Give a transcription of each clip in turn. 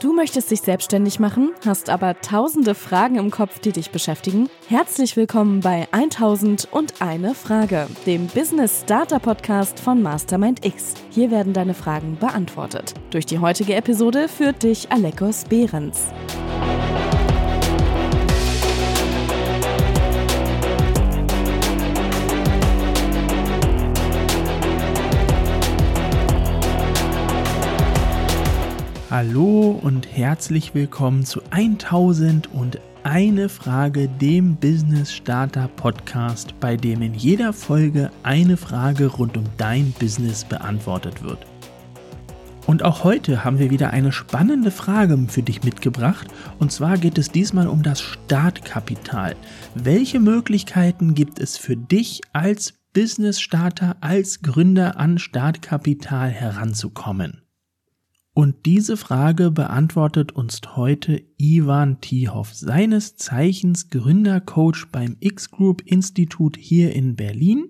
Du möchtest dich selbstständig machen, hast aber tausende Fragen im Kopf, die dich beschäftigen? Herzlich willkommen bei 1001 Frage, dem Business Starter Podcast von Mastermind X. Hier werden deine Fragen beantwortet. Durch die heutige Episode führt dich Alekos Behrens. Hallo und herzlich willkommen zu 1001 Frage, dem Business Starter Podcast, bei dem in jeder Folge eine Frage rund um dein Business beantwortet wird. Und auch heute haben wir wieder eine spannende Frage für dich mitgebracht. Und zwar geht es diesmal um das Startkapital. Welche Möglichkeiten gibt es für dich als Business Starter, als Gründer an Startkapital heranzukommen? Und diese Frage beantwortet uns heute Ivan Tiehoff, seines Zeichens Gründercoach beim X-Group Institut hier in Berlin,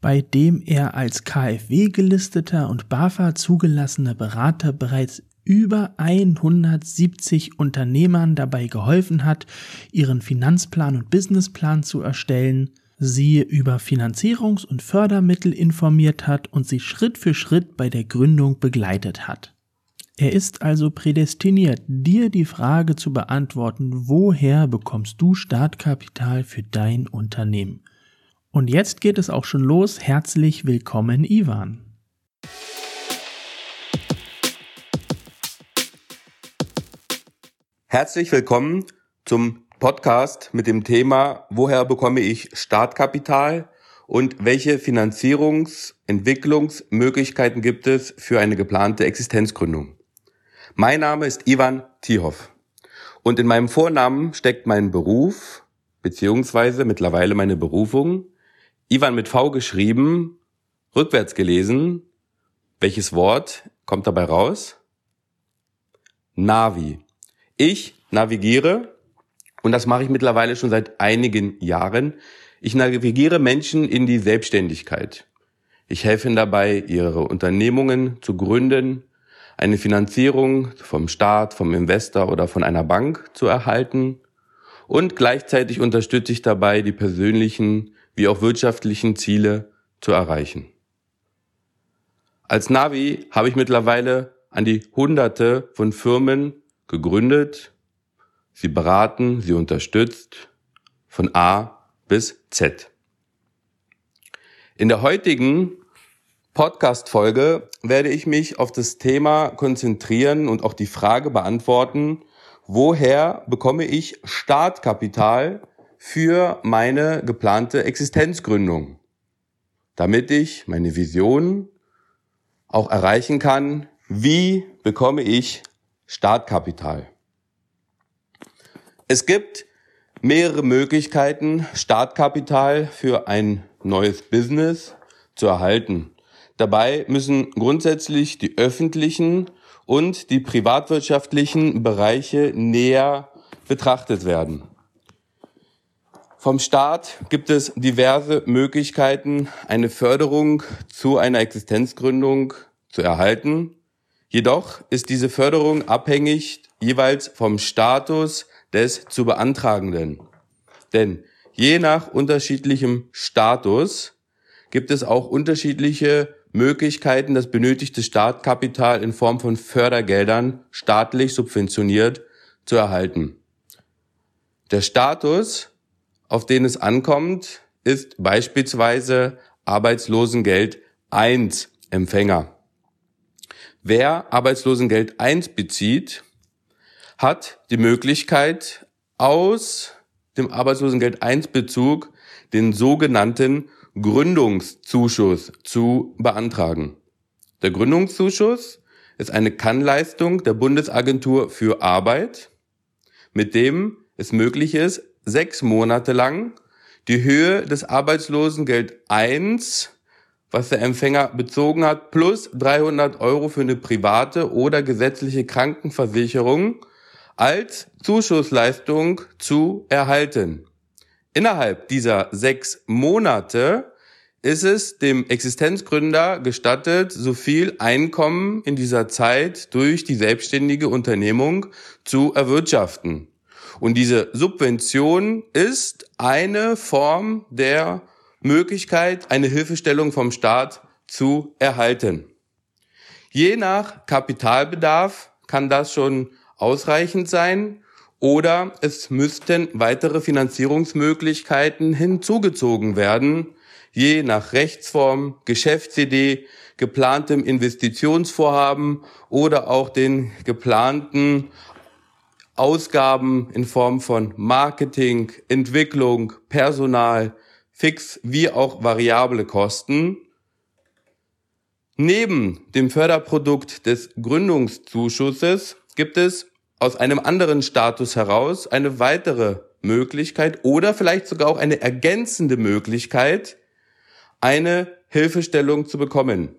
bei dem er als KfW gelisteter und BAFA zugelassener Berater bereits über 170 Unternehmern dabei geholfen hat, ihren Finanzplan und Businessplan zu erstellen, sie über Finanzierungs- und Fördermittel informiert hat und sie Schritt für Schritt bei der Gründung begleitet hat. Er ist also prädestiniert, dir die Frage zu beantworten, woher bekommst du Startkapital für dein Unternehmen? Und jetzt geht es auch schon los. Herzlich willkommen, Ivan. Herzlich willkommen zum Podcast mit dem Thema, woher bekomme ich Startkapital und welche Finanzierungs-, Entwicklungsmöglichkeiten gibt es für eine geplante Existenzgründung. Mein Name ist Ivan Tiehoff und in meinem Vornamen steckt mein Beruf beziehungsweise mittlerweile meine Berufung. Ivan mit V geschrieben, rückwärts gelesen. Welches Wort kommt dabei raus? Navi. Ich navigiere und das mache ich mittlerweile schon seit einigen Jahren. Ich navigiere Menschen in die Selbstständigkeit. Ich helfe ihnen dabei, ihre Unternehmungen zu gründen, eine Finanzierung vom Staat, vom Investor oder von einer Bank zu erhalten und gleichzeitig unterstütze ich dabei, die persönlichen wie auch wirtschaftlichen Ziele zu erreichen. Als Navi habe ich mittlerweile an die Hunderte von Firmen gegründet, sie beraten, sie unterstützt, von A bis Z. In der heutigen Podcast-Folge werde ich mich auf das Thema konzentrieren und auch die Frage beantworten, woher bekomme ich Startkapital für meine geplante Existenzgründung, damit ich meine Vision auch erreichen kann, wie bekomme ich Startkapital. Es gibt mehrere Möglichkeiten, Startkapital für ein neues Business zu erhalten. Dabei müssen grundsätzlich die öffentlichen und die privatwirtschaftlichen Bereiche näher betrachtet werden. Vom Staat gibt es diverse Möglichkeiten, eine Förderung zu einer Existenzgründung zu erhalten. Jedoch ist diese Förderung abhängig jeweils vom Status des zu beantragenden. Denn je nach unterschiedlichem Status gibt es auch unterschiedliche Möglichkeiten, das benötigte Startkapital in Form von Fördergeldern staatlich subventioniert zu erhalten. Der Status, auf den es ankommt, ist beispielsweise Arbeitslosengeld 1 Empfänger. Wer Arbeitslosengeld 1 bezieht, hat die Möglichkeit, aus dem Arbeitslosengeld 1 Bezug den sogenannten Gründungszuschuss zu beantragen. Der Gründungszuschuss ist eine Kannleistung der Bundesagentur für Arbeit, mit dem es möglich ist, sechs Monate lang die Höhe des Arbeitslosengeld 1, was der Empfänger bezogen hat, plus 300 Euro für eine private oder gesetzliche Krankenversicherung als Zuschussleistung zu erhalten. Innerhalb dieser sechs Monate ist es dem Existenzgründer gestattet, so viel Einkommen in dieser Zeit durch die selbstständige Unternehmung zu erwirtschaften. Und diese Subvention ist eine Form der Möglichkeit, eine Hilfestellung vom Staat zu erhalten. Je nach Kapitalbedarf kann das schon ausreichend sein oder es müssten weitere Finanzierungsmöglichkeiten hinzugezogen werden, je nach Rechtsform, Geschäftsidee, geplantem Investitionsvorhaben oder auch den geplanten Ausgaben in Form von Marketing, Entwicklung, Personal, fix wie auch variable Kosten. Neben dem Förderprodukt des Gründungszuschusses gibt es aus einem anderen Status heraus eine weitere Möglichkeit oder vielleicht sogar auch eine ergänzende Möglichkeit, eine Hilfestellung zu bekommen.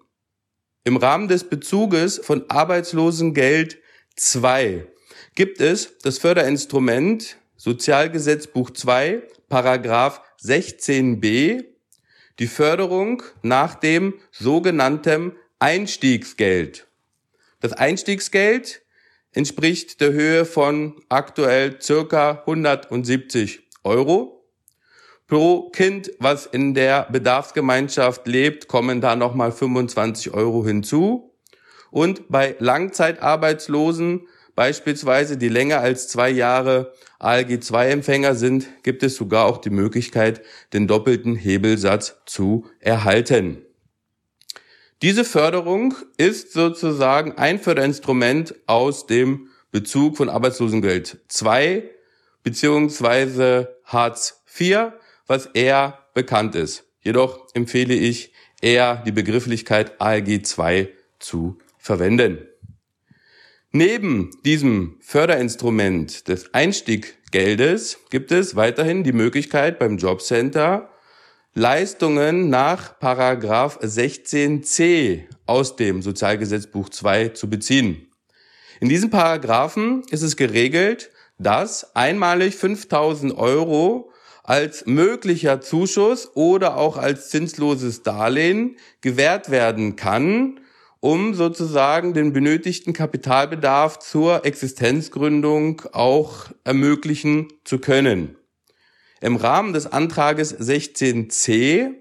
Im Rahmen des Bezuges von Arbeitslosengeld 2 gibt es das Förderinstrument Sozialgesetzbuch 2, Paragraph 16b, die Förderung nach dem sogenannten Einstiegsgeld. Das Einstiegsgeld entspricht der Höhe von aktuell circa 170 Euro. Pro Kind, was in der Bedarfsgemeinschaft lebt, kommen da nochmal 25 Euro hinzu. Und bei Langzeitarbeitslosen, beispielsweise die länger als zwei Jahre ALG-2-Empfänger sind, gibt es sogar auch die Möglichkeit, den doppelten Hebelsatz zu erhalten. Diese Förderung ist sozusagen ein Förderinstrument aus dem Bezug von Arbeitslosengeld 2 beziehungsweise Hartz IV was eher bekannt ist. Jedoch empfehle ich eher die Begrifflichkeit ALG 2 zu verwenden. Neben diesem Förderinstrument des Einstieggeldes gibt es weiterhin die Möglichkeit beim Jobcenter Leistungen nach Paragraph 16c aus dem Sozialgesetzbuch 2 zu beziehen. In diesem Paragraphen ist es geregelt, dass einmalig 5000 Euro als möglicher Zuschuss oder auch als zinsloses Darlehen gewährt werden kann, um sozusagen den benötigten Kapitalbedarf zur Existenzgründung auch ermöglichen zu können. Im Rahmen des Antrages 16c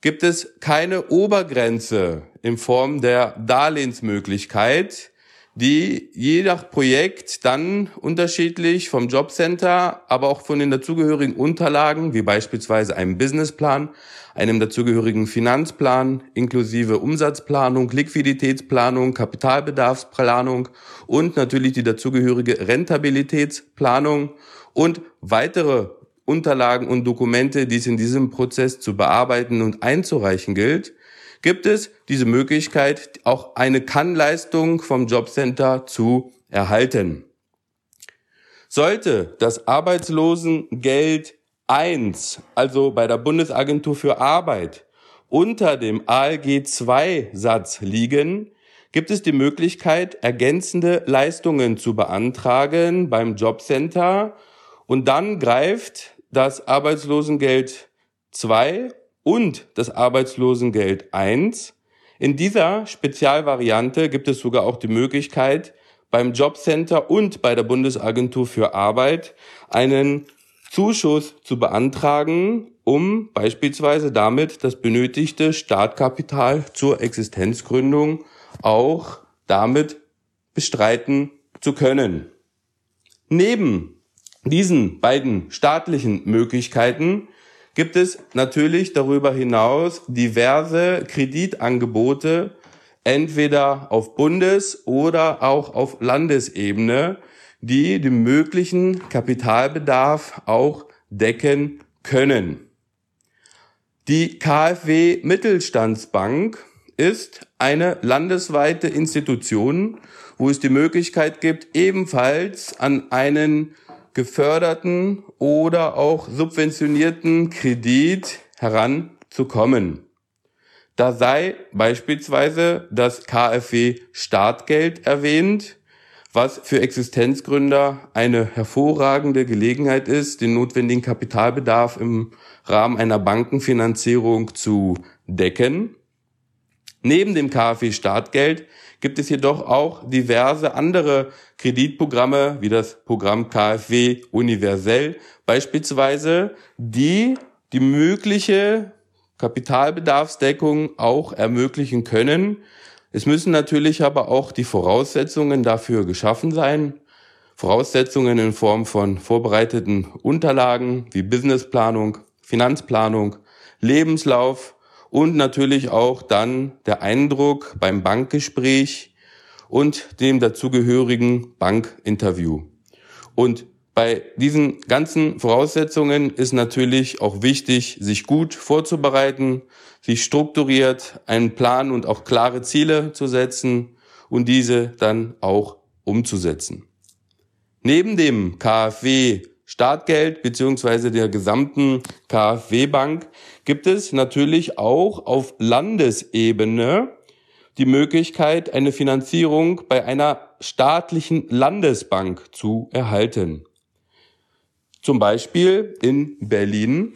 gibt es keine Obergrenze in Form der Darlehensmöglichkeit, die je nach Projekt dann unterschiedlich vom Jobcenter, aber auch von den dazugehörigen Unterlagen, wie beispielsweise einem Businessplan, einem dazugehörigen Finanzplan inklusive Umsatzplanung, Liquiditätsplanung, Kapitalbedarfsplanung und natürlich die dazugehörige Rentabilitätsplanung und weitere Unterlagen und Dokumente, die es in diesem Prozess zu bearbeiten und einzureichen gilt, gibt es diese Möglichkeit, auch eine Kannleistung vom Jobcenter zu erhalten. Sollte das Arbeitslosengeld 1, also bei der Bundesagentur für Arbeit, unter dem ALG 2 Satz liegen, gibt es die Möglichkeit, ergänzende Leistungen zu beantragen beim Jobcenter und dann greift das Arbeitslosengeld 2 und das Arbeitslosengeld 1. In dieser Spezialvariante gibt es sogar auch die Möglichkeit, beim Jobcenter und bei der Bundesagentur für Arbeit einen Zuschuss zu beantragen, um beispielsweise damit das benötigte Startkapital zur Existenzgründung auch damit bestreiten zu können. Neben diesen beiden staatlichen Möglichkeiten gibt es natürlich darüber hinaus diverse Kreditangebote, entweder auf Bundes- oder auch auf Landesebene, die den möglichen Kapitalbedarf auch decken können. Die KfW Mittelstandsbank ist eine landesweite Institution, wo es die Möglichkeit gibt, ebenfalls an einen geförderten oder auch subventionierten Kredit heranzukommen. Da sei beispielsweise das KfW Startgeld erwähnt, was für Existenzgründer eine hervorragende Gelegenheit ist, den notwendigen Kapitalbedarf im Rahmen einer Bankenfinanzierung zu decken. Neben dem KfW Startgeld gibt es jedoch auch diverse andere Kreditprogramme, wie das Programm KfW Universell beispielsweise, die die mögliche Kapitalbedarfsdeckung auch ermöglichen können. Es müssen natürlich aber auch die Voraussetzungen dafür geschaffen sein. Voraussetzungen in Form von vorbereiteten Unterlagen wie Businessplanung, Finanzplanung, Lebenslauf und natürlich auch dann der Eindruck beim Bankgespräch und dem dazugehörigen Bankinterview. Und bei diesen ganzen Voraussetzungen ist natürlich auch wichtig, sich gut vorzubereiten, sich strukturiert einen Plan und auch klare Ziele zu setzen und diese dann auch umzusetzen. Neben dem KfW Startgeld beziehungsweise der gesamten KfW Bank gibt es natürlich auch auf Landesebene die Möglichkeit, eine Finanzierung bei einer staatlichen Landesbank zu erhalten. Zum Beispiel in Berlin.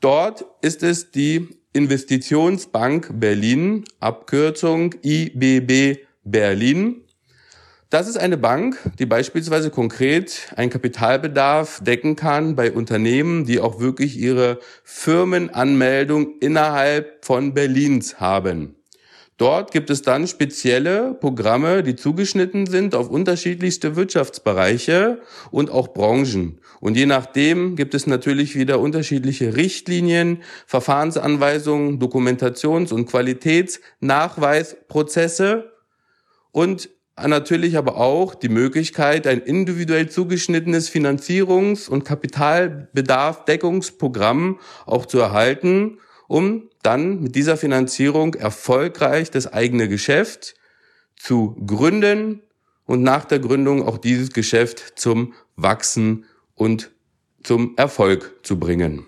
Dort ist es die Investitionsbank Berlin, Abkürzung IBB Berlin. Das ist eine Bank, die beispielsweise konkret einen Kapitalbedarf decken kann bei Unternehmen, die auch wirklich ihre Firmenanmeldung innerhalb von Berlins haben. Dort gibt es dann spezielle Programme, die zugeschnitten sind auf unterschiedlichste Wirtschaftsbereiche und auch Branchen. Und je nachdem gibt es natürlich wieder unterschiedliche Richtlinien, Verfahrensanweisungen, Dokumentations- und Qualitätsnachweisprozesse und natürlich aber auch die Möglichkeit, ein individuell zugeschnittenes Finanzierungs- und Kapitalbedarfdeckungsprogramm auch zu erhalten um dann mit dieser Finanzierung erfolgreich das eigene Geschäft zu gründen und nach der Gründung auch dieses Geschäft zum Wachsen und zum Erfolg zu bringen.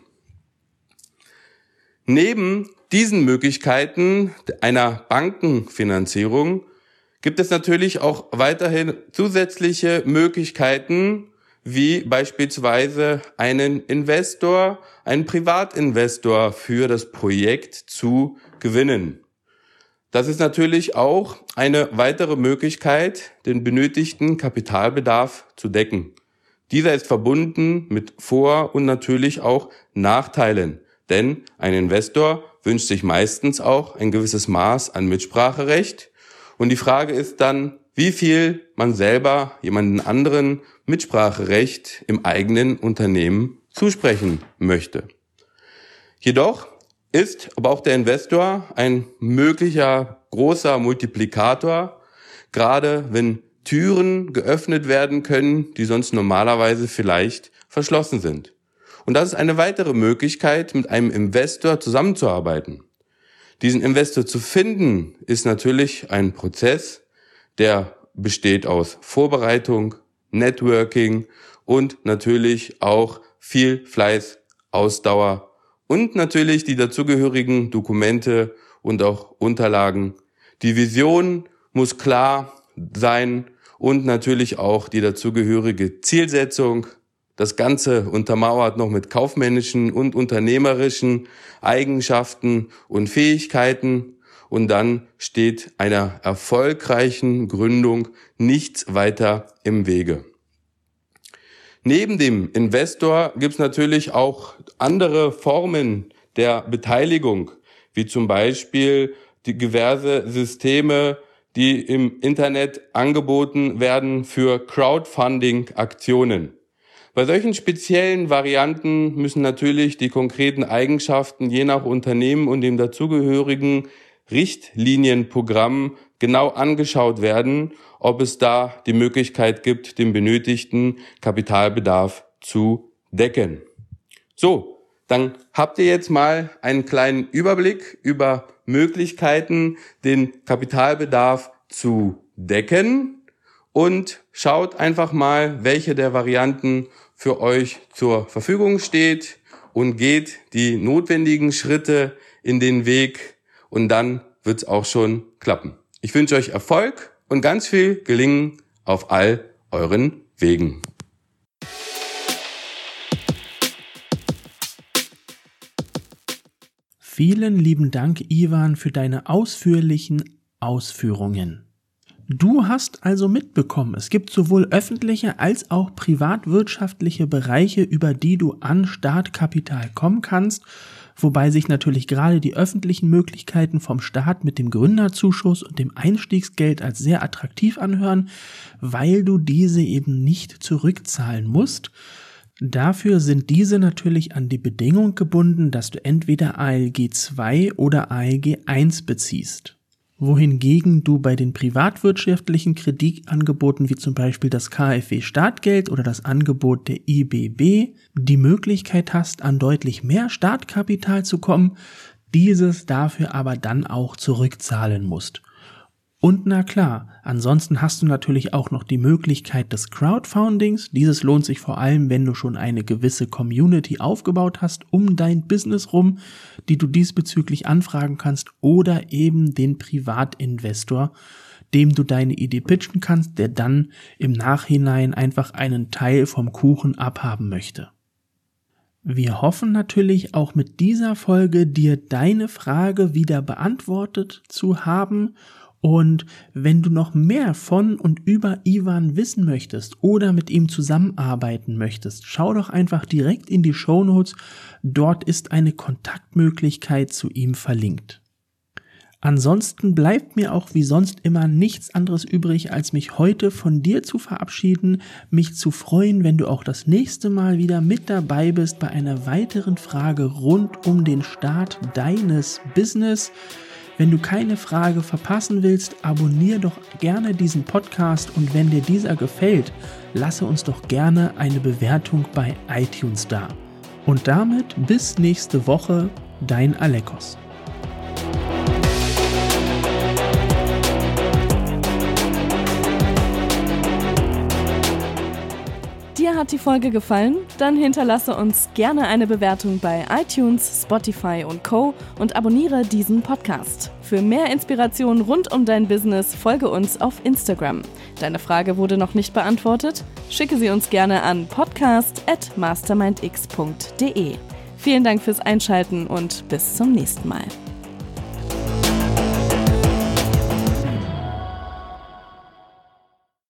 Neben diesen Möglichkeiten einer Bankenfinanzierung gibt es natürlich auch weiterhin zusätzliche Möglichkeiten, wie beispielsweise einen Investor, einen Privatinvestor für das Projekt zu gewinnen. Das ist natürlich auch eine weitere Möglichkeit, den benötigten Kapitalbedarf zu decken. Dieser ist verbunden mit Vor- und natürlich auch Nachteilen, denn ein Investor wünscht sich meistens auch ein gewisses Maß an Mitspracherecht. Und die Frage ist dann, wie viel man selber jemanden anderen Mitspracherecht im eigenen Unternehmen zusprechen möchte. Jedoch ist aber auch der Investor ein möglicher großer Multiplikator, gerade wenn Türen geöffnet werden können, die sonst normalerweise vielleicht verschlossen sind. Und das ist eine weitere Möglichkeit, mit einem Investor zusammenzuarbeiten. Diesen Investor zu finden, ist natürlich ein Prozess, der besteht aus Vorbereitung, Networking und natürlich auch viel Fleiß, Ausdauer und natürlich die dazugehörigen Dokumente und auch Unterlagen. Die Vision muss klar sein und natürlich auch die dazugehörige Zielsetzung. Das Ganze untermauert noch mit kaufmännischen und unternehmerischen Eigenschaften und Fähigkeiten und dann steht einer erfolgreichen Gründung nichts weiter im Wege. Neben dem Investor gibt es natürlich auch andere Formen der Beteiligung, wie zum Beispiel die diverse Systeme, die im Internet angeboten werden für Crowdfunding-Aktionen. Bei solchen speziellen Varianten müssen natürlich die konkreten Eigenschaften je nach Unternehmen und dem dazugehörigen Richtlinienprogramm genau angeschaut werden, ob es da die Möglichkeit gibt, den benötigten Kapitalbedarf zu decken. So, dann habt ihr jetzt mal einen kleinen Überblick über Möglichkeiten, den Kapitalbedarf zu decken und schaut einfach mal, welche der Varianten für euch zur Verfügung steht und geht die notwendigen Schritte in den Weg, und dann wird's auch schon klappen. Ich wünsche euch Erfolg und ganz viel Gelingen auf all euren Wegen. Vielen lieben Dank, Ivan, für deine ausführlichen Ausführungen. Du hast also mitbekommen, es gibt sowohl öffentliche als auch privatwirtschaftliche Bereiche, über die du an Startkapital kommen kannst, wobei sich natürlich gerade die öffentlichen Möglichkeiten vom Staat mit dem Gründerzuschuss und dem Einstiegsgeld als sehr attraktiv anhören, weil du diese eben nicht zurückzahlen musst, Dafür sind diese natürlich an die Bedingung gebunden, dass du entweder ALG 2 oder ALG 1 beziehst. Wohingegen du bei den privatwirtschaftlichen Kreditangeboten wie zum Beispiel das KfW Startgeld oder das Angebot der IBB die Möglichkeit hast, an deutlich mehr Startkapital zu kommen, dieses dafür aber dann auch zurückzahlen musst. Und na klar, ansonsten hast du natürlich auch noch die Möglichkeit des Crowdfundings. Dieses lohnt sich vor allem, wenn du schon eine gewisse Community aufgebaut hast um dein Business rum, die du diesbezüglich anfragen kannst oder eben den Privatinvestor, dem du deine Idee pitchen kannst, der dann im Nachhinein einfach einen Teil vom Kuchen abhaben möchte. Wir hoffen natürlich auch mit dieser Folge dir deine Frage wieder beantwortet zu haben und wenn du noch mehr von und über Ivan wissen möchtest oder mit ihm zusammenarbeiten möchtest, schau doch einfach direkt in die Show Notes. Dort ist eine Kontaktmöglichkeit zu ihm verlinkt. Ansonsten bleibt mir auch wie sonst immer nichts anderes übrig, als mich heute von dir zu verabschieden, mich zu freuen, wenn du auch das nächste Mal wieder mit dabei bist bei einer weiteren Frage rund um den Start deines Business. Wenn du keine Frage verpassen willst, abonniere doch gerne diesen Podcast und wenn dir dieser gefällt, lasse uns doch gerne eine Bewertung bei iTunes da. Und damit bis nächste Woche, dein Alekos. Hat die Folge gefallen? Dann hinterlasse uns gerne eine Bewertung bei iTunes, Spotify und Co. und abonniere diesen Podcast. Für mehr Inspiration rund um dein Business folge uns auf Instagram. Deine Frage wurde noch nicht beantwortet? Schicke sie uns gerne an podcast@mastermindx.de. Vielen Dank fürs Einschalten und bis zum nächsten Mal.